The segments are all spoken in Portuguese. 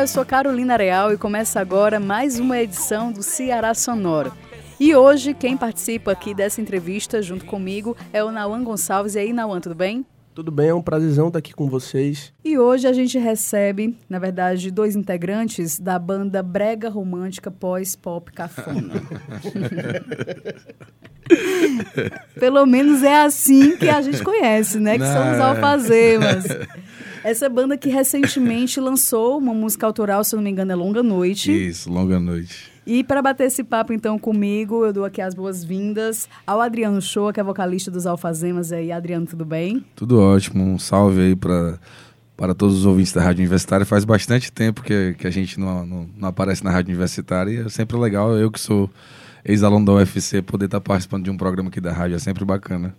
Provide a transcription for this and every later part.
Olá, eu sou Carolina Real e começa agora mais uma edição do Ceará Sonoro. E hoje quem participa aqui dessa entrevista junto comigo é o Nauan Gonçalves. E aí, Nauan, tudo bem? Tudo bem, é um prazerzão estar aqui com vocês. E hoje a gente recebe, na verdade, dois integrantes da banda Brega Romântica Pós-Pop Cafona. Pelo menos é assim que a gente conhece, né? Que são os Não, alfazemas. Essa banda que recentemente lançou uma música autoral, se eu não me engano, é Longa Noite. Isso, longa noite. E para bater esse papo então comigo, eu dou aqui as boas-vindas ao Adriano Shoa, que é vocalista dos Alfazemas. E aí, Adriano, tudo bem? Tudo ótimo. Um salve aí para para todos os ouvintes da Rádio Universitária. Faz bastante tempo que, que a gente não, não, não aparece na Rádio Universitária e é sempre legal. Eu que sou ex-aluno da UFC, poder estar participando de um programa aqui da rádio é sempre bacana.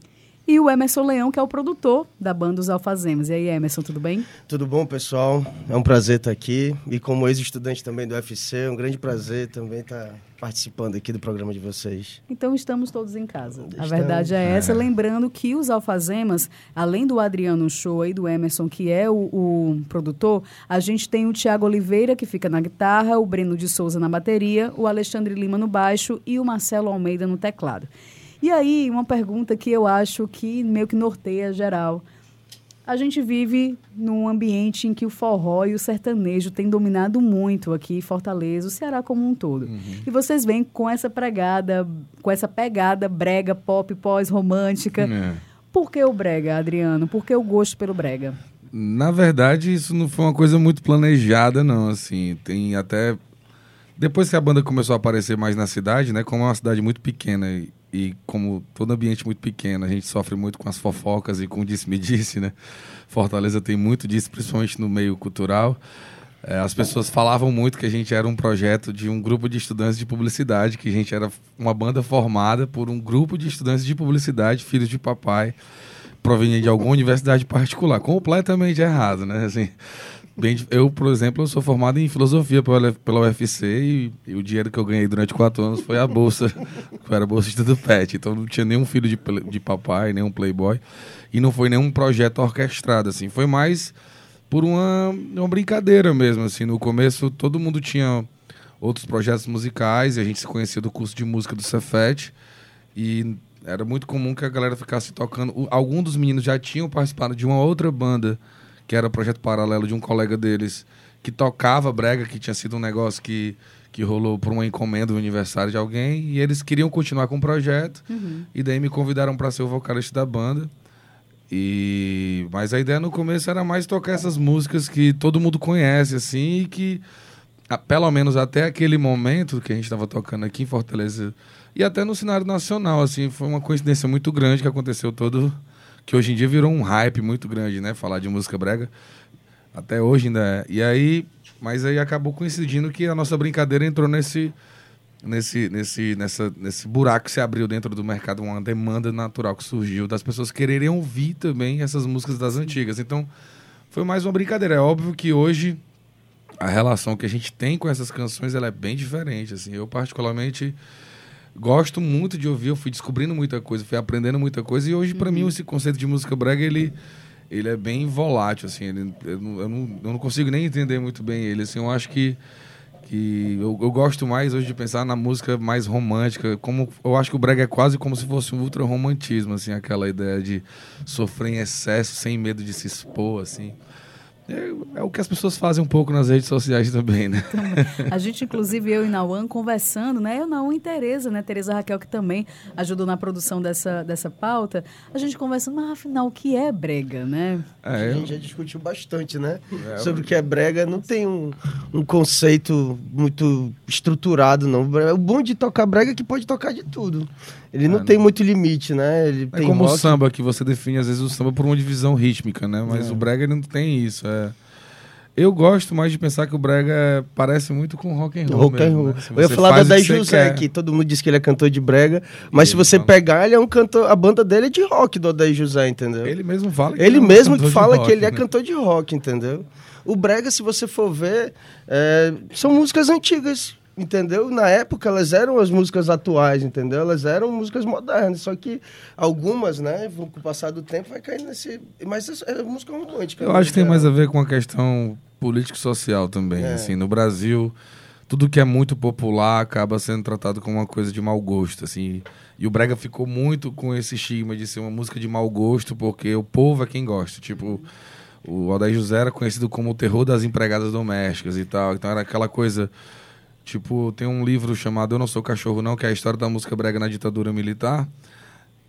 E o Emerson Leão, que é o produtor da banda Os Alfazemas. E aí, Emerson, tudo bem? Tudo bom, pessoal? É um prazer estar aqui. E como ex-estudante também do UFC, é um grande prazer também estar participando aqui do programa de vocês. Então estamos todos em casa. A Estamos. verdade é essa. Lembrando que os Alfazemas, além do Adriano Shoa e do Emerson, que é o, o produtor, a gente tem o Tiago Oliveira, que fica na guitarra, o Breno de Souza na bateria, o Alexandre Lima no baixo e o Marcelo Almeida no teclado. E aí, uma pergunta que eu acho que meio que norteia geral. A gente vive num ambiente em que o forró e o sertanejo têm dominado muito aqui em Fortaleza, o Ceará como um todo. E vocês vêm com essa pregada, com essa pegada brega, pop, pós-romântica. É. Por que o brega, Adriano? Por que o gosto pelo brega? Na verdade, isso não foi uma coisa muito planejada, não. Assim, tem até. Depois que a banda começou a aparecer mais na cidade, né? Como é uma cidade muito pequena e, e como todo ambiente muito pequeno, a gente sofre muito com as fofocas e com o disse-me-disse, né? Fortaleza tem muito disso, principalmente no meio cultural. É, as pessoas falavam muito que a gente era um projeto de um grupo de estudantes de publicidade, que a gente era uma banda formada por um grupo de estudantes de publicidade, filhos de papai, proveniente de alguma universidade particular. Completamente errado, né? Assim, eu, por exemplo, sou formado em filosofia pela, pela UFC e, e o dinheiro que eu ganhei durante quatro anos foi a bolsa, que era bolsista do PET. Então não tinha nenhum filho de, de papai, nenhum playboy. E não foi nenhum projeto orquestrado, assim. Foi mais por uma, uma brincadeira mesmo, assim. No começo, todo mundo tinha outros projetos musicais e a gente se conhecia do curso de música do Cefet. E era muito comum que a galera ficasse tocando. Alguns dos meninos já tinham participado de uma outra banda, que era projeto paralelo de um colega deles, que tocava brega, que tinha sido um negócio que, que rolou por uma encomenda, um aniversário de alguém, e eles queriam continuar com o projeto, e daí me convidaram para ser o vocalista da banda. E mas a ideia no começo era mais tocar essas músicas que todo mundo conhece assim e que ah, pelo menos até aquele momento que a gente estava tocando aqui em Fortaleza e até no cenário nacional assim foi uma coincidência muito grande que aconteceu todo que hoje em dia virou um hype muito grande né falar de música brega até hoje ainda é. e aí mas aí acabou coincidindo que a nossa brincadeira entrou nesse nesse, nesse, nessa, nesse buraco que se abriu dentro do mercado, uma demanda natural que surgiu das pessoas quererem ouvir também essas músicas das antigas. Então, foi mais uma brincadeira. É óbvio que hoje a relação que a gente tem com essas canções ela é bem diferente. Assim, eu particularmente gosto muito de ouvir, eu fui descobrindo muita coisa, fui aprendendo muita coisa e hoje para mim esse conceito de música brega ele ele é bem volátil assim, ele, eu, não, eu, não, eu não consigo nem entender muito bem ele. Assim, eu acho que que eu, eu gosto mais hoje de pensar na música mais romântica, como eu acho que o brega é quase como se fosse um ultra romantismo, assim, aquela ideia de sofrer em excesso sem medo de se expor, assim. É, é o que as pessoas fazem um pouco nas redes sociais também, né? A gente, inclusive, eu e Nauan conversando, né? Eu, Nauan e Tereza, né? Tereza Raquel, que também ajudou na produção dessa, dessa pauta. A gente conversando, mas afinal, o que é brega, né? A É, gente já discutiu bastante, né? Sobre o que é brega. Não tem um, um conceito muito estruturado, não. O bom de tocar brega é que pode tocar de tudo. Ele não É, tem muito limite, né? Ele É tem como o rock, samba, que você define às vezes o samba por uma divisão rítmica, né? Mas É. o brega ele não tem isso. É... Eu gosto mais de pensar que o brega é- parece muito com rock and roll. Rock and mesmo, roll. né? Se Eu ia falar da o Daí que José, quer. que todo mundo diz que ele é cantor de brega, mas se Ele você fala. pegar, ele é um cantor. A banda dele é de rock do Odaí José, entendeu? Ele mesmo fala que Ele é um mesmo de fala rock, que ele é né? cantor de rock, entendeu? O brega, se você for ver, é, são músicas antigas, entendeu? Na época elas eram as músicas atuais, entendeu? Elas eram músicas modernas, só que algumas, né, com o passar do tempo vai cair nesse... Mas é, é música romântica. Eu acho que tem mais a ver com a questão político-social também. É. Assim, no Brasil, tudo que é muito popular acaba sendo tratado como uma coisa de mau gosto, assim. E o Brega ficou muito com esse estigma de ser uma música de mau gosto, porque o povo é quem gosta. Tipo, o Aldair José era conhecido como o terror das empregadas domésticas e tal. Então era aquela coisa... Tipo, tem um livro chamado Eu Não Sou Cachorro Não, que é a história da música brega na ditadura militar,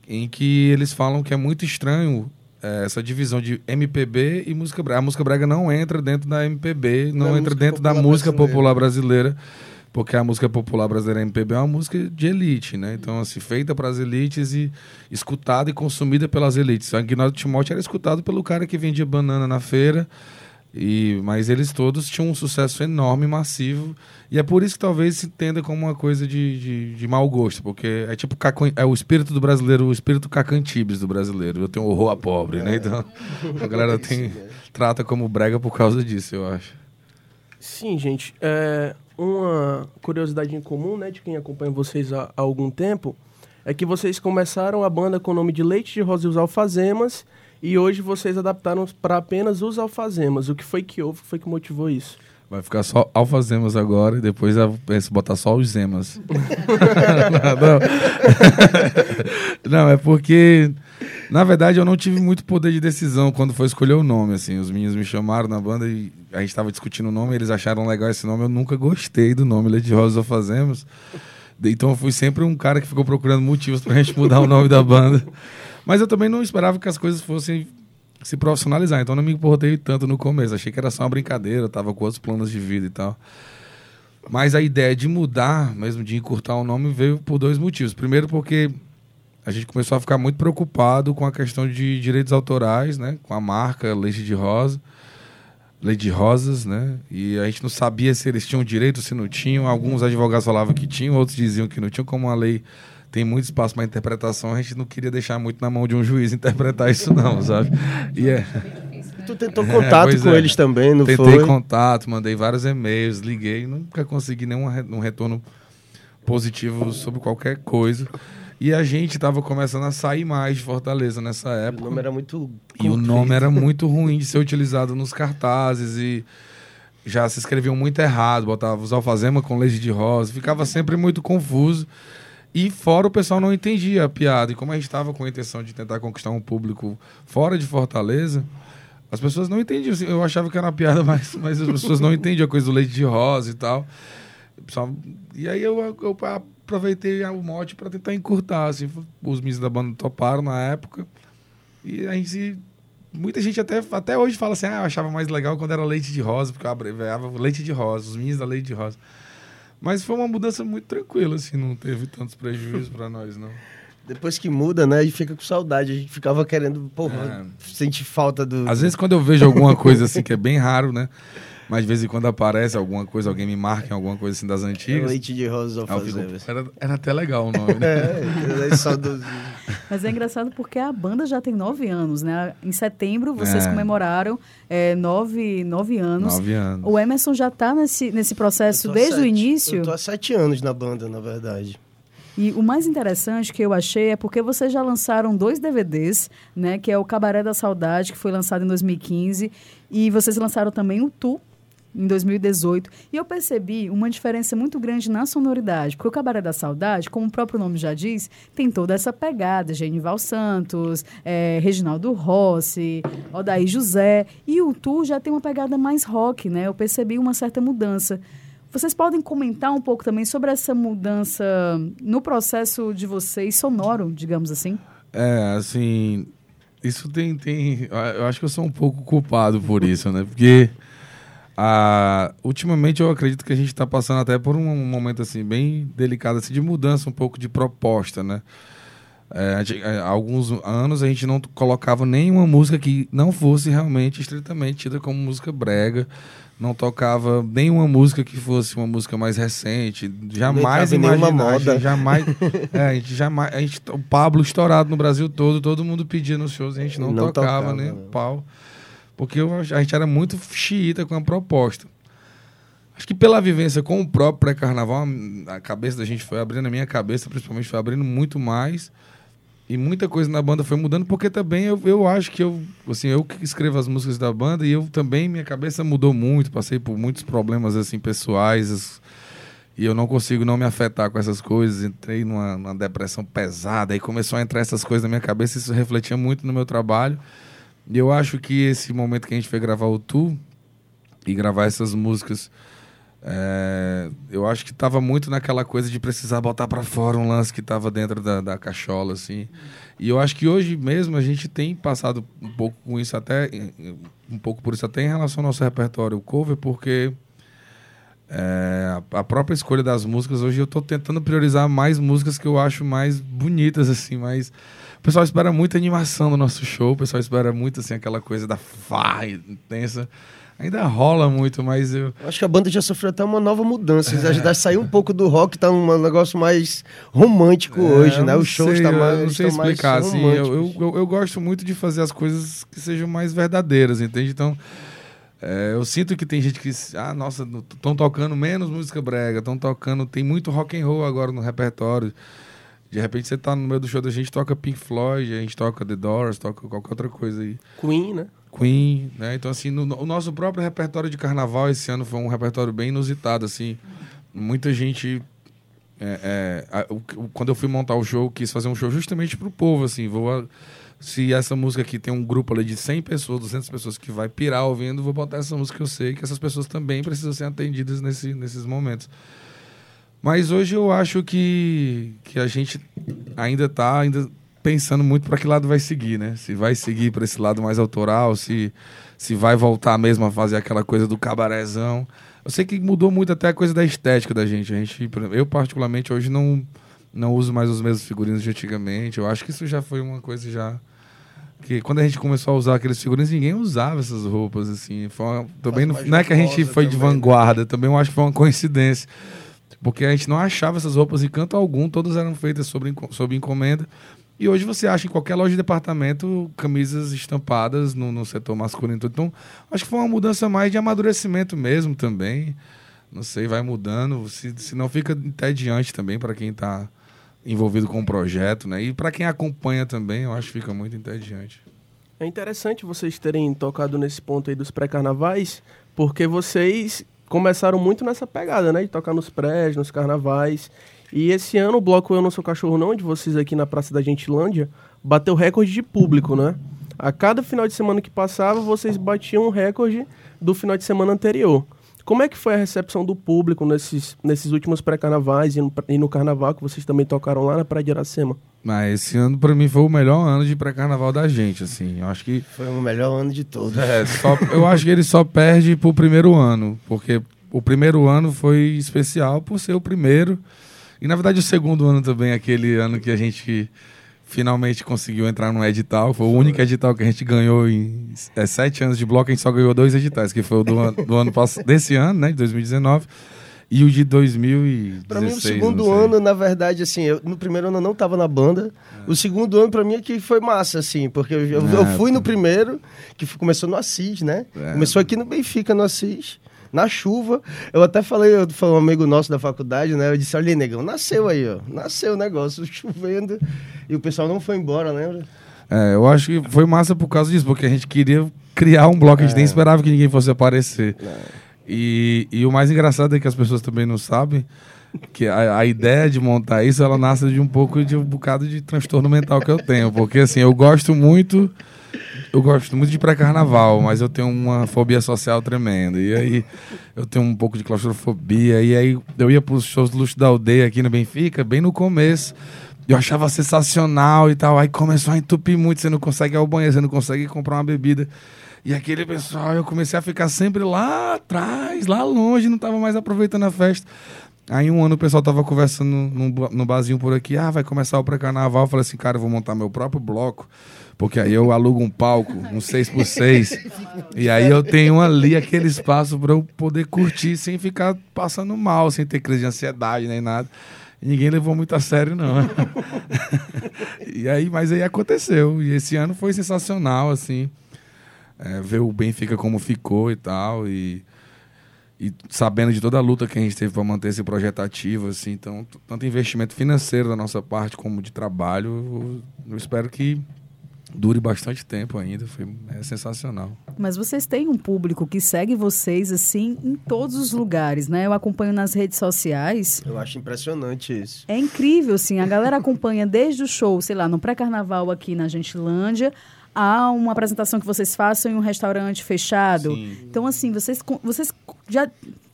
em que eles falam que é muito estranho eh, essa divisão de MPB e música brega. A música brega não entra dentro da MPB, não entra dentro da música brasileira. popular brasileira, porque a música popular brasileira MPB é uma música de elite, né? Então, assim, feita para as elites e escutada e consumida pelas elites. O Aguinaldo Timóteo era escutado pelo cara que vendia banana na feira, e, mas eles todos tinham um sucesso enorme, massivo, e é por isso que talvez se entenda como uma coisa de, de, de mau gosto, porque é tipo é o espírito do brasileiro, o espírito cacantibes do brasileiro. Eu tenho horror a pobre, né? Então a galera tem, trata como brega por causa disso, eu acho. Sim, gente. É, uma curiosidade em comum, né, de quem acompanha vocês há, há algum tempo, é que vocês começaram a banda com o nome de Leite de Rosa e os Alfazemas, e hoje vocês adaptaram para apenas os Alfazemas. O que foi que houve? O que foi que motivou isso? Vai ficar só alfazemas agora e depois eu penso em botar só os zemas. não. não, é porque, na verdade, eu não tive muito poder de decisão quando foi escolher o nome. Assim, os meninos me chamaram na banda e a gente estava discutindo o nome, eles acharam legal esse nome. Eu nunca gostei do nome de Rosas Alfazemas. Então eu fui sempre um cara que ficou procurando motivos pra gente mudar o nome da banda. Mas eu também não esperava que as coisas fossem se profissionalizar. Então não me importei tanto no começo. Achei que era só uma brincadeira, tava com outros planos de vida e tal. Mas a ideia de mudar, mesmo de encurtar o nome, veio por dois motivos. Primeiro, porque a gente começou a ficar muito preocupado com a questão de direitos autorais, né? Com a marca Leite de Rosa. Leite de Rosas, né? E a gente não sabia se eles tinham direito, se não tinham. Alguns advogados falavam que tinham, outros diziam que não tinham. Como a lei tem muito espaço para interpretação, a gente não queria deixar muito na mão de um juiz interpretar isso, não, sabe? E é. Tu tentou contato pois com é. eles também, não Tentei foi? contato, mandei vários e-mails, liguei, nunca consegui nenhum um retorno positivo sobre qualquer coisa. E a gente estava começando a sair mais de Fortaleza nessa O época. nome era muito. E o nome era muito ruim de ser utilizado nos cartazes e já se escreviam muito errado, botava os alfazema com leite de rosa, ficava sempre muito confuso. E fora o pessoal não entendia a piada. E como a gente estava com a intenção de tentar conquistar um público fora de Fortaleza, as pessoas não entendiam. Eu achava que era uma piada, mas, mas as pessoas não entendiam a coisa do leite de rosa e tal. E aí eu, eu aproveitei o mote para tentar encurtar. Assim, os meninos da banda toparam na época. E a gente. Muita gente até, até hoje fala assim: ah, eu achava mais legal quando era leite de rosa, porque eu abreviava leite de rosa, os meninos da leite de rosa. Mas foi uma mudança muito tranquila, assim, não teve tantos prejuízos para nós, não. Depois que muda, né? A gente fica com saudade. A gente ficava querendo, porra, sente falta do. Às vezes, quando eu vejo alguma coisa assim, que é bem raro, né? Mas de vez em quando aparece alguma coisa, alguém me marca em alguma coisa assim das antigas. leite de rosa aí eu fico, era, era até legal o nome, né? É, é saudosismo. Mas é engraçado porque a banda já tem nove anos, né? Em setembro vocês É. comemoraram é, nove, nove anos. Nove anos. O Emerson já está nesse, nesse processo desde o sete- início. Eu tô há sete anos na banda, na verdade. E o mais interessante que eu achei é porque vocês já lançaram dois DVDs, né? Que é o Cabaré da Saudade, que foi lançado em 2015, e vocês lançaram também o Tu, em 2018. E eu percebi uma diferença muito grande na sonoridade, porque o Cabaré da Saudade, como o próprio nome já diz, tem toda essa pegada, Genival Santos, eh, Reginaldo Rossi, Odaí José, e o Tu já tem uma pegada mais rock, né? Eu percebi uma certa mudança. Vocês podem comentar um pouco também sobre essa mudança no processo de vocês sonoro, digamos assim? É, assim, isso tem, tem. Eu acho que eu sou um pouco culpado por isso, né? Porque ah, ultimamente eu acredito que a gente está passando até por um momento assim bem delicado assim, de mudança um pouco de proposta, né? É, gente- é, há alguns anos a gente não colocava nenhuma música que não fosse realmente estritamente tida como música brega. Não tocava nenhuma música que fosse uma música mais recente. Jamais entrava em nenhuma imaginar, a gente moda. jamais, é, a gente jamais, a gente, o Pablo estourado no Brasil todo, todo mundo pedia nos shows, a gente não, Não tocava, tocava, nem né? pau. Porque a gente era muito xiita com a proposta. Acho que pela vivência com o próprio pré-carnaval, a cabeça da gente foi abrindo, a minha cabeça principalmente foi abrindo muito mais. E muita coisa na banda foi mudando, porque também eu, eu acho que eu, assim, eu que escrevo as músicas da banda e eu também, minha cabeça mudou muito, passei por muitos problemas, assim, pessoais, e eu não consigo não me afetar com essas coisas. Entrei numa, numa depressão pesada, aí começou a entrar essas coisas na minha cabeça, isso refletia muito no meu trabalho. E eu acho que esse momento que a gente foi gravar o Tu e gravar essas músicas, é, eu acho que estava muito naquela coisa de precisar botar para fora um lance que estava dentro da, da cachola, assim. E eu acho que hoje mesmo a gente tem passado um pouco com isso até, um pouco por isso até em relação ao nosso repertório cover, porque é, a, a própria escolha das músicas, hoje eu estou tentando priorizar mais músicas que eu acho mais bonitas, assim, mais... O pessoal espera muita animação no nosso show, o pessoal espera muito, assim, aquela coisa da farra intensa. Ainda rola muito, mas eu... Acho que a banda já sofreu até uma nova mudança. Já, já saiu um pouco do rock, tá um negócio mais romântico hoje, É, né? eu Os não shows sei, tá eu mais. não sei explicar, assim. Eu, eu, eu, eu gosto muito de fazer as coisas que sejam mais verdadeiras, entende? Então, é, eu sinto que tem gente que. Ah, nossa, estão tocando menos música brega, estão tocando. Tem muito rock and roll agora no repertório. De repente você tá no meio do show da gente, toca Pink Floyd, a gente toca The Doors, toca qualquer outra coisa aí. Queen, né? Queen, né? Então, assim, no, o nosso próprio repertório de carnaval esse ano foi um repertório bem inusitado, assim. Muita gente... é, é, a- o- quando eu fui montar o show, quis fazer um show justamente pro povo, assim. Vou, a- se essa música aqui tem um grupo ali de 100 pessoas, 200 pessoas que vai pirar ouvindo, vou botar essa música que eu sei que essas pessoas também precisam ser atendidas nesse, nesses momentos. Mas hoje eu acho que, que a gente ainda está ainda pensando muito para que lado vai seguir, né? Se vai seguir para esse lado mais autoral, se, se vai voltar mesmo a fazer aquela coisa do cabarezão. Eu sei que mudou muito até a coisa da estética da gente. A gente eu, particularmente, hoje não, não uso mais os mesmos figurinos de antigamente. Eu acho que isso já foi uma coisa já. Que quando a gente começou a usar aqueles figurinos, ninguém usava essas roupas, assim. Uma- também não, não é que a gente foi de né? vanguarda, também eu acho que foi uma coincidência. Porque a gente não achava essas roupas em canto algum, todas eram feitas sobre, sob encomenda. E hoje você acha em qualquer loja de departamento camisas estampadas no, no setor masculino. Então, acho que foi uma mudança mais de amadurecimento mesmo também. Não sei, vai mudando. Se, se não fica entediante também para quem está envolvido com o projeto, né? E para quem acompanha também, eu acho que fica muito entediante. É interessante vocês terem tocado nesse ponto aí dos pré-carnavais, porque vocês começaram muito nessa pegada, né? De tocar nos prés, nos carnavais. E esse ano o bloco Eu Não Sou Cachorro Não, de vocês aqui na Praça da Gentilândia, bateu recorde de público, né? A cada final de semana que passava, vocês batiam um recorde do final de semana anterior. Como é que foi a recepção do público nesses, nesses últimos pré-carnavais e, e no carnaval que vocês também tocaram lá na Praia de Iracema? Mas esse ano, para mim, foi o melhor ano de pré-carnaval da gente, assim. Eu acho que Foi o melhor ano de todos. É, só- eu acho que ele só perde pro primeiro ano, porque o primeiro ano foi especial por ser o primeiro. E na verdade o segundo ano também, aquele ano que a gente finalmente conseguiu entrar no edital. Foi o único edital que a gente ganhou em é, sete anos de bloco, a gente só ganhou dois editais, que foi o do, do ano passado, desse ano, né, de 2019, e o de 2016. Pra mim, o segundo ano, na verdade, assim, eu, no primeiro ano eu não tava na banda. O segundo ano, pra mim, é que foi massa, assim, porque eu, eu- eu É, fui no primeiro, que começou no Assis, né? É. Começou aqui no Benfica, no Assis. Na chuva, eu até falei, eu foi um amigo nosso da faculdade, né? Eu disse, olha negão, nasceu aí, ó. Nasceu o negócio, chovendo. E o pessoal não foi embora, lembra? É, eu acho que foi massa por causa disso, porque a gente queria criar um bloco, a gente nem esperava que ninguém fosse aparecer. E, e o mais engraçado é que as pessoas também não sabem que a, a ideia de montar isso, ela nasce de um pouco de um bocado de transtorno mental que eu tenho. Porque assim, eu gosto muito. Eu gosto muito de pré-carnaval, mas eu tenho uma fobia social tremenda. E aí eu tenho um pouco de claustrofobia. E aí eu ia para os shows do Luxo da Aldeia aqui no Benfica, bem no começo. Eu achava sensacional e tal. Aí começou a entupir muito. Você não consegue ir ao banheiro, você não consegue comprar uma bebida. E aquele pessoal, eu comecei a ficar sempre lá atrás, lá longe, não tava mais aproveitando a festa. Aí um ano o pessoal tava conversando no, no, barzinho por aqui, ah, vai começar o pré-carnaval. Eu falei assim, cara, eu vou montar meu próprio bloco, porque aí eu alugo um palco, um 6x6, e aí eu tenho ali aquele espaço para eu poder curtir sem ficar passando mal, sem ter crise de ansiedade nem nada. E ninguém levou muito a sério, não. e aí, mas aí aconteceu. E esse ano foi sensacional, assim. É, ver o Benfica como ficou e tal. E, e sabendo de toda a luta que a gente teve para manter esse projeto ativo, assim, então, tanto investimento financeiro da nossa parte como de trabalho, eu, eu espero que dure bastante tempo ainda. Foi, é sensacional. Mas vocês têm um público que segue vocês, assim, em todos os lugares, né? Eu acompanho nas redes sociais. Eu acho impressionante isso. É incrível, assim, a galera acompanha desde o show, sei lá, no pré-carnaval aqui na Gentilândia, a uma apresentação que vocês façam em um restaurante fechado. Sim. Então, assim, vocês, vocês já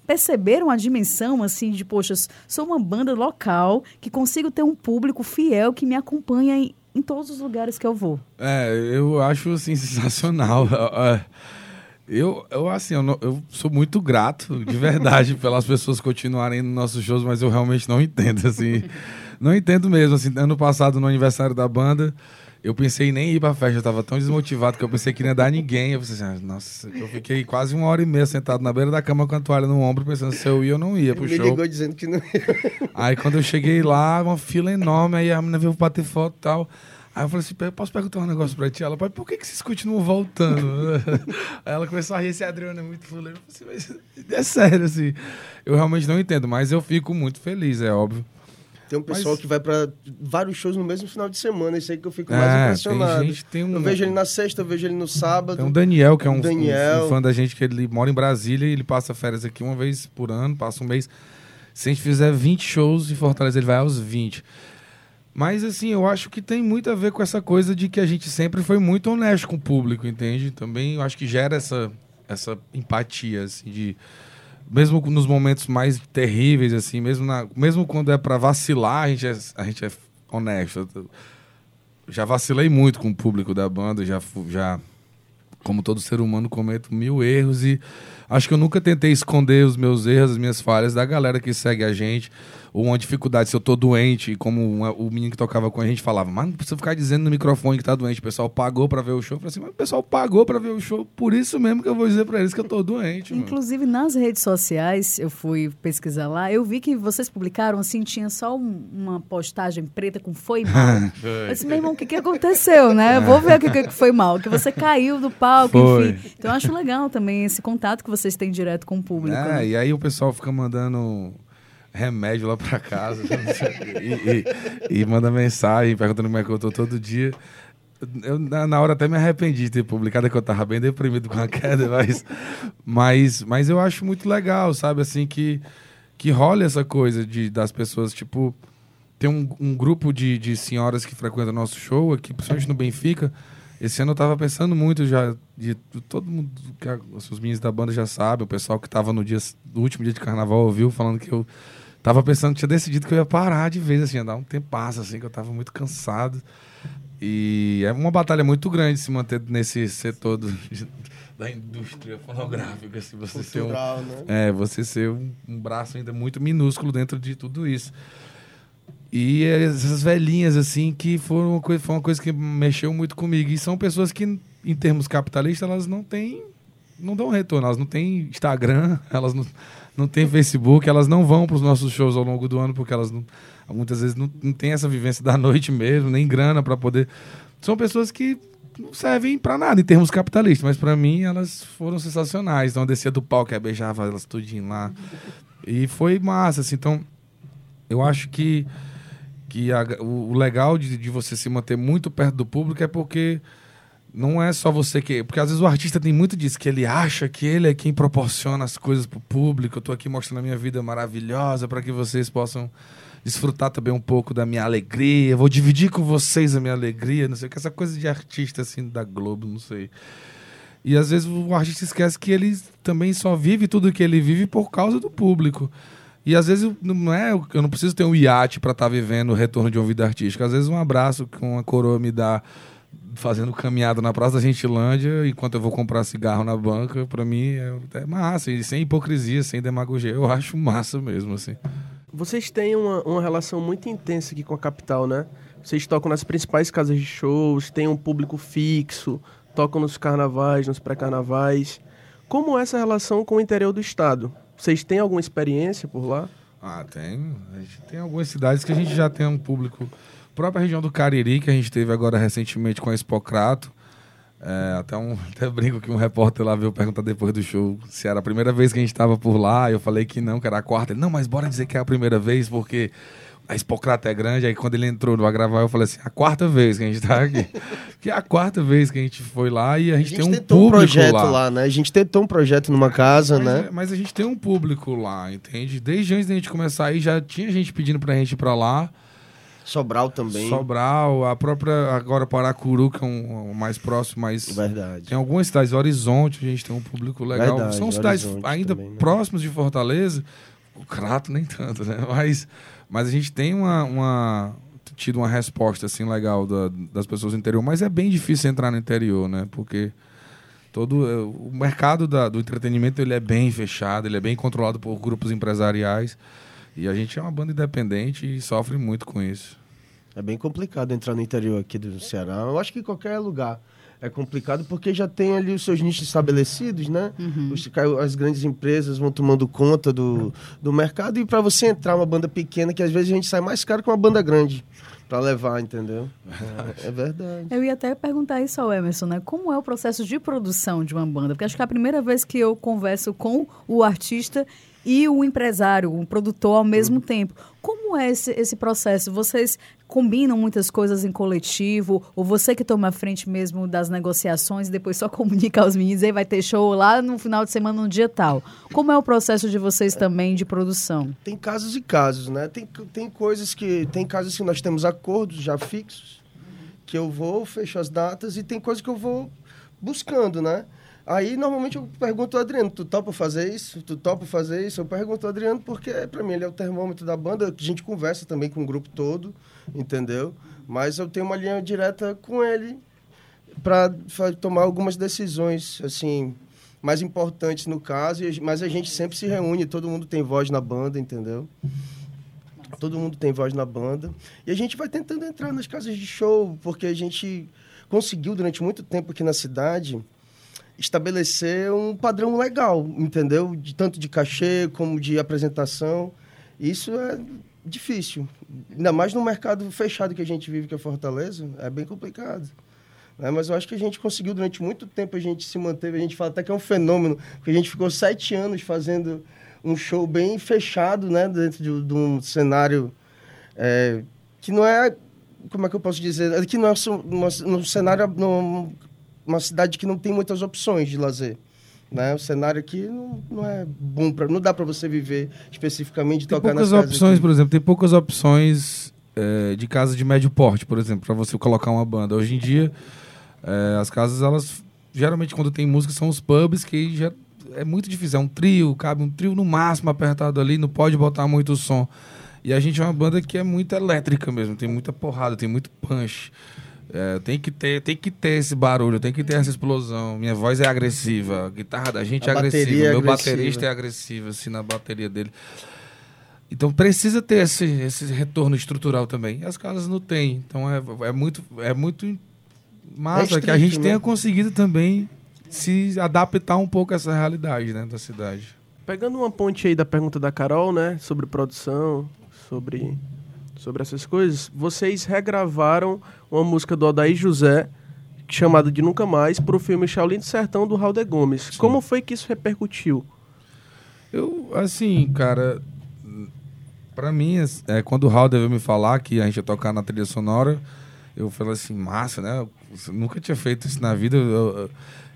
perceberam a dimensão, assim, de, poxa, sou uma banda local que consigo ter um público fiel que me acompanha em, em todos os lugares que eu vou. É, eu acho assim sensacional. É, Eu, eu assim, eu, não- eu sou muito grato, de verdade, pelas pessoas continuarem nos nossos shows, mas eu realmente não entendo, assim. Não entendo mesmo, assim, ano passado, no aniversário da banda, eu pensei em nem ir pra festa, eu tava tão desmotivado que eu pensei que não ia dar ninguém. Eu pensei assim, ah, nossa, eu fiquei quase uma hora e meia sentado na beira da cama com a toalha no ombro, pensando se eu ia ou não ia pro Ele me show. ligou dizendo que não Aí quando eu cheguei lá, uma fila enorme, aí a menina veio bater foto e tal. Aí eu falei assim, "Pe- posso perguntar um negócio pra ti? Ela, pai, por que, que vocês continuam voltando? aí ela começou a rir, esse Adriano é muito fuleiro. Eu falei assim, mas é sério, assim. Eu realmente não entendo, mas eu fico muito feliz, é óbvio. Tem um pessoal Mas- que vai pra vários shows no mesmo final de semana. Isso aí que eu fico mais É, impressionado. tem gente, tem um... Eu vejo ele na sexta, eu vejo ele no sábado. Tem um Daniel, que é um, Daniel. um- um fã da gente, que ele mora em Brasília e ele passa férias aqui uma vez por ano, passa um mês. Se a gente fizer 20 shows em Fortaleza, ele vai aos 20. Mas, assim, eu acho que tem muito a ver com essa coisa de que a gente sempre foi muito honesto com o público, entende? Também eu acho que gera essa, essa empatia, assim, de... Mesmo nos momentos mais terríveis, assim, mesmo, na, mesmo quando é pra vacilar, a gente é, a gente é honesto. Eu já vacilei muito com o público da banda, já, já como todo ser humano, cometo mil erros e acho que eu nunca tentei esconder os meus erros, as minhas falhas da galera que segue a gente. Ou uma dificuldade, se eu tô doente, como uma- o menino que tocava com a gente falava, mas não precisa ficar dizendo no microfone que tá doente. O pessoal pagou pra ver o show. Eu falei assim, mas o pessoal pagou pra ver o show, por isso mesmo que eu vou dizer pra eles que eu tô doente. mano." Inclusive, nas redes sociais, eu fui pesquisar lá, eu vi que vocês publicaram, assim, tinha só um- uma postagem preta com foi mal. Eu disse, meu irmão, o que, que aconteceu, né? Eu vou ver o que, que foi mal. Que você caiu do palco, Foi. enfim. Então, eu acho legal também esse contato que vocês têm direto com o público. É, né? e aí o pessoal fica mandando remédio lá pra casa e, e- e manda mensagem perguntando como é que eu tô todo dia. Eu, na, na hora até me arrependi de ter publicado é que eu tava bem deprimido com a queda, mas, mas, mas eu acho muito legal, sabe, assim, que, que rola essa coisa de, das pessoas, tipo, tem um, um grupo de, de senhoras que frequentam nosso show aqui, principalmente no Benfica. Esse ano eu tava pensando muito já, de todo mundo, que a- os meninos da banda já sabem, o pessoal que tava no dia, no último dia de carnaval ouviu falando que eu tava pensando, tinha decidido que eu ia parar de vez, assim, ia dar um tempo assim, que eu tava muito cansado. E é uma batalha muito grande se manter nesse setor do- da indústria fonográfica, assim, você ser um, Cultural, né? é, você ser um, um braço ainda muito minúsculo dentro de tudo isso. E essas velhinhas, assim, que foram uma coisa, foi uma coisa que mexeu muito comigo. E são pessoas que, em termos capitalistas, elas não têm. não dão retorno. Elas não têm Instagram, elas não, não têm Facebook, elas não vão para os nossos shows ao longo do ano, porque elas não, muitas vezes não, não têm essa vivência da noite mesmo, nem grana para poder. São pessoas que não servem para nada em termos capitalistas, mas para mim elas foram sensacionais. Então eu descia do palco e beijava elas tudinho lá. E foi massa, assim. Então, eu acho que, que a- o, legal de, de você se manter muito perto do público é porque não é só você que. Porque às vezes o artista tem muito disso, que ele acha que ele é quem proporciona as coisas pro público. Eu tô aqui mostrando a minha vida maravilhosa para que vocês possam desfrutar também um pouco da minha alegria. Vou dividir com vocês a minha alegria, não sei o que. Essa coisa de artista assim da Globo, não sei. E às vezes o artista esquece que ele também só vive tudo que ele vive por causa do público. E às vezes não é, eu não preciso ter um iate para estar vivendo o retorno de uma vida artística. Às vezes um abraço que uma coroa me dá fazendo caminhada na Praça da Gentilândia, enquanto eu vou comprar cigarro na banca, para mim é, é massa, e sem hipocrisia, sem demagogia. Eu acho massa mesmo, assim. Vocês têm uma, uma relação muito intensa aqui com a capital, né? Vocês tocam nas principais casas de shows, têm um público fixo, tocam nos carnavais, nos pré-carnavais. Como é essa relação com o interior do estado? Vocês têm alguma experiência por lá? Ah, tem. A gente tem algumas cidades que a gente já tem um público. A própria região do Cariri, que a gente teve agora recentemente com a Expocrato, É, até, um, até brinco que um repórter lá veio perguntar depois do show se era a primeira vez que a gente estava por lá. Eu falei que não, que era a quarta. Ele, não, mas bora dizer que é a primeira vez, porque a Expocrata é grande. Aí quando ele entrou no gravar, eu falei assim: a quarta vez que a gente está aqui. que é a quarta vez que a gente foi lá e a gente, A gente tem um público um projeto lá. lá. né? A gente tentou um projeto numa casa, Mas, né? é- mas a gente tem um público lá, entende? Desde antes da gente começar aí, já tinha gente pedindo pra gente ir pra lá. Sobral também. Sobral, a própria agora Paracuru, que é um, um mais próximo, mas Verdade. tem algumas cidades, Horizonte, a gente tem um público legal. Verdade, São cidades Horizonte ainda também, né? próximas de Fortaleza. O Crato nem tanto, né? Mas, mas a gente tem uma, uma- tido uma resposta assim legal da- das pessoas do interior, mas é bem difícil entrar no interior, né? Porque todo eh, o mercado da- do entretenimento ele é bem fechado, ele é bem controlado por grupos empresariais. E a gente é uma banda independente e sofre muito com isso. É bem complicado entrar no interior aqui do Ceará. Eu acho que qualquer lugar é complicado porque já tem ali os seus nichos estabelecidos, né? Os- as grandes empresas vão tomando conta do, do mercado e para você entrar uma banda pequena, que às vezes a gente sai mais caro que uma banda grande para levar, entendeu? É, é verdade. Eu ia até perguntar isso ao Emerson, né? Como é o processo de produção de uma banda? Porque acho que é a primeira vez que eu converso com o artista e o empresário, o produtor ao mesmo tempo. Como é esse, esse processo? Vocês combinam muitas coisas em coletivo? Ou você que toma a frente mesmo das negociações e depois só comunica aos meninos, aí vai ter show lá no final de semana, no dia tal? Como é o processo de vocês também de produção? Tem casos e casos, né? Tem, tem coisas que. Tem casos que nós temos acordos já fixos, que eu vou, fecho as datas, e tem coisas que eu vou buscando, né? Aí, normalmente, eu pergunto ao Adriano, tu topa fazer isso? Tu topa fazer isso? Eu pergunto ao Adriano porque, para mim, ele é o termômetro da banda. A gente conversa também com o grupo todo, entendeu? Mas eu tenho uma linha direta com ele para tomar algumas decisões, assim, mais importantes no caso. Mas a gente sempre se reúne, todo mundo tem voz na banda, entendeu? Todo mundo tem voz na banda. E a gente vai tentando entrar nas casas de show, porque a gente conseguiu, durante muito tempo aqui na cidade, estabelecer um padrão legal, entendeu? De, tanto de cachê como de apresentação. Isso é difícil. Ainda mais no mercado fechado que a gente vive, que é Fortaleza, é bem complicado. né? Mas eu acho que a gente conseguiu, durante muito tempo, a gente se manteve. A gente fala até que é um fenômeno, porque a gente ficou sete anos fazendo um show bem fechado, né? Dentro de, de um cenário é, que não é... Como é que eu posso dizer? É Que não é um, um, um cenário... Num, uma cidade que não tem muitas opções de lazer. Né? O cenário aqui não, não é bom, pra, não dá para você viver especificamente Tem tocar nas poucas opções, aqui. por exemplo, tem poucas opções eh, de casa de médio porte, por exemplo, para você colocar uma banda. Hoje em dia, eh, as casas, elas geralmente quando tem música são os pubs que já é muito difícil, é um trio, cabe um trio no máximo apertado ali, não pode botar muito som. E a gente é uma banda que é muito elétrica mesmo, tem muita porrada, tem muito punch. É, tem que ter, tem que ter esse barulho, tem que ter essa explosão. Minha voz é agressiva, a guitarra da gente A é agressiva, bateria é meu agressiva. baterista é agressivo assim na bateria dele. Então precisa ter esse, esse retorno estrutural também. E as casas não têm. Então é, é muito é muito massa É que a estrito, gente né? tenha conseguido também se adaptar um pouco a essa realidade né, da cidade. Pegando uma ponte aí da pergunta da Carol, né, sobre produção, sobre, sobre essas coisas, vocês regravaram uma música do Odaí José, chamada de Nunca Mais, para o filme Shaolin do Sertão, do Raul de Gomes. Como foi que isso repercutiu? Eu, assim, cara, pra mim, é, quando o Raul veio me falar que a gente ia tocar na trilha sonora, eu falei assim, massa, né? Eu nunca tinha feito isso na vida. Eu,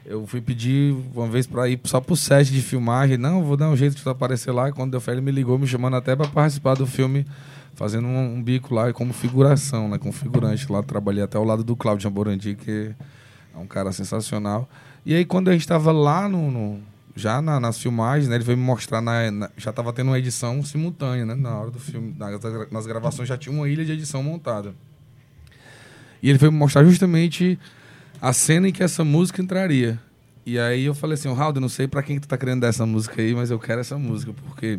eu, fui pedir uma vez pra ir só pro set de filmagem. Não, vou dar um jeito de tu aparecer lá. E quando deu fé, ele me ligou, me chamando até pra participar do filme, fazendo um, um bico lá como figuração, né? Com figurante lá. Trabalhei até ao lado do Cláudio Jamborandi, que é um cara sensacional. E aí, quando a gente tava lá no- no já na- nas filmagens, né, ele veio me mostrar, na, na- já estava tendo uma edição simultânea, né, na hora do filme, nas, nas gravações já tinha uma ilha de edição montada. E ele foi me mostrar justamente a cena em que essa música entraria. E aí eu falei assim, Raul, eu não sei para quem que tu tá querendo dar essa música aí, mas eu quero essa música, porque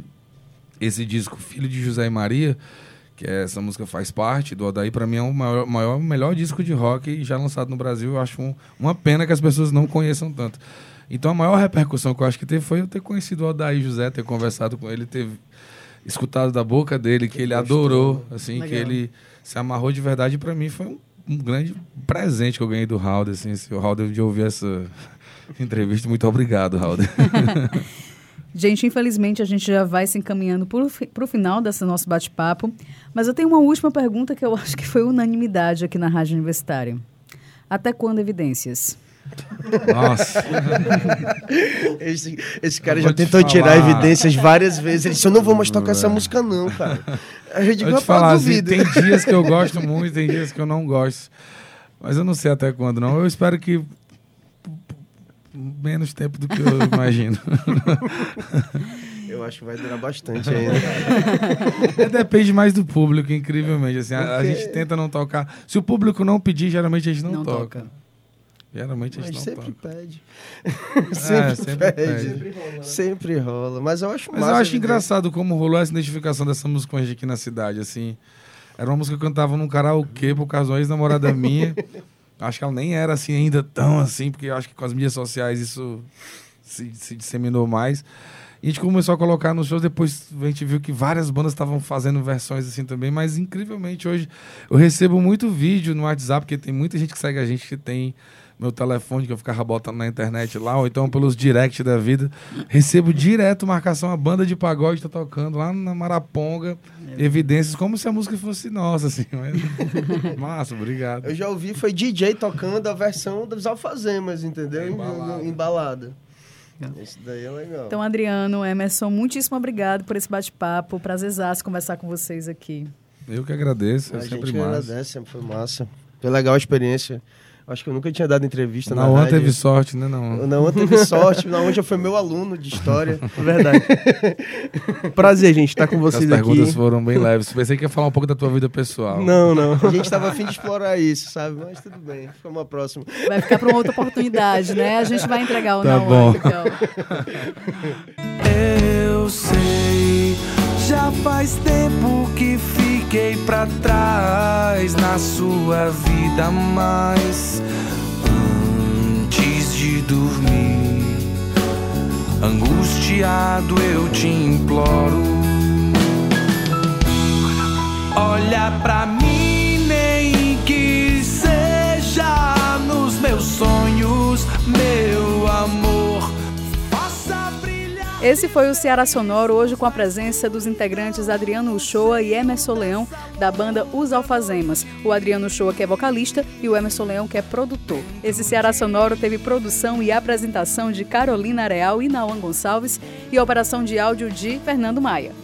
esse disco, Filho de José e Maria, que é, essa música faz parte do Odaí, para mim é o maior, maior, melhor disco de rock já lançado no Brasil. Eu acho um- uma pena que as pessoas não conheçam tanto. Então a maior repercussão que eu acho que teve foi eu ter conhecido o Odaí José, ter conversado com ele, ter escutado da boca dele que ele Gostou. adorou, assim, que Legal. ele se amarrou de verdade. Para mim foi um um grande presente que eu ganhei do Raul, assim, o Raul de ouvir essa entrevista, muito obrigado, Raul. Gente, infelizmente a gente já vai se encaminhando para o final desse nosso bate-papo, mas eu tenho uma última pergunta que eu acho que foi unanimidade aqui na Rádio Universitária. Até quando evidências? Nossa. esse, esse cara já tentou falar. tirar evidências várias vezes. Ele disse: Eu não vou mais tocar essa música, não, cara. Eu digo, vou te falar, assim, tem dias que eu gosto muito, tem dias que eu não gosto. Mas eu não sei até quando, não. Eu espero que menos tempo do que eu imagino. Eu acho que vai durar bastante ainda. É, depende mais do público, incrivelmente. Assim, a, a, gente tenta não tocar. Se o público não pedir, geralmente a gente não, não toca. toca. Geralmente a gente Mas não sempre toca. pede. sempre, é, sempre pede. Sempre rola. sempre rola. Mas eu acho Mas eu acho engraçado como rolou essa identificação dessa música com a gente aqui na cidade, assim. Era uma música que eu cantava num karaokê por causa de uma ex-namorada minha. Acho que ela nem era assim ainda tão assim, porque acho que com as mídias sociais isso se, se disseminou mais. E a gente começou a colocar nos shows, depois a gente viu que várias bandas estavam fazendo versões assim também, mas incrivelmente hoje eu recebo muito vídeo no WhatsApp, porque tem muita gente que segue a gente que tem meu telefone que eu ficava botando na internet lá, ou então pelos direct da vida. Recebo direto marcação, a banda de pagode tá tocando lá na Maraponga, é. evidências, como se a música fosse nossa, assim. Mas... Massa, obrigado. Eu já ouvi, foi DJ tocando a versão dos Alfazemas, entendeu? Embalada. Embalada. Isso daí é legal. Então, Adriano, Emerson, muitíssimo obrigado por esse bate-papo. Prazerzaço conversar com vocês aqui. Eu que agradeço, é a sempre gente massa. agradece, sempre foi massa. Foi legal a experiência. Acho que eu nunca tinha dado entrevista na Nauan teve sorte, né? Não. Nauan teve sorte. Nauan já foi meu aluno de história. Verdade. Prazer, gente, estar tá com vocês aqui. As perguntas foram bem leves. Pensei que ia falar um pouco da tua vida pessoal. Não, não. A gente estava afim de explorar isso, sabe? Mas tudo bem. Foi uma próxima. Vai ficar para uma outra oportunidade, né? A gente vai entregar o tá Nauan, bom. então. Eu sei, já faz tempo que fiquei pra trás na sua vida, mas antes de dormir, angustiado eu te imploro. Olha pra mim, Esse foi o Ceará Sonoro, hoje com a presença dos integrantes Adriano Uchoa e Emerson Leão, da banda Os Alfazemas. O Adriano Uchoa, que é vocalista, e o Emerson Leão, que é produtor. Esse Ceará Sonoro teve produção e apresentação de Carolina Areal e Nauan Gonçalves e operação de áudio de Fernando Maia.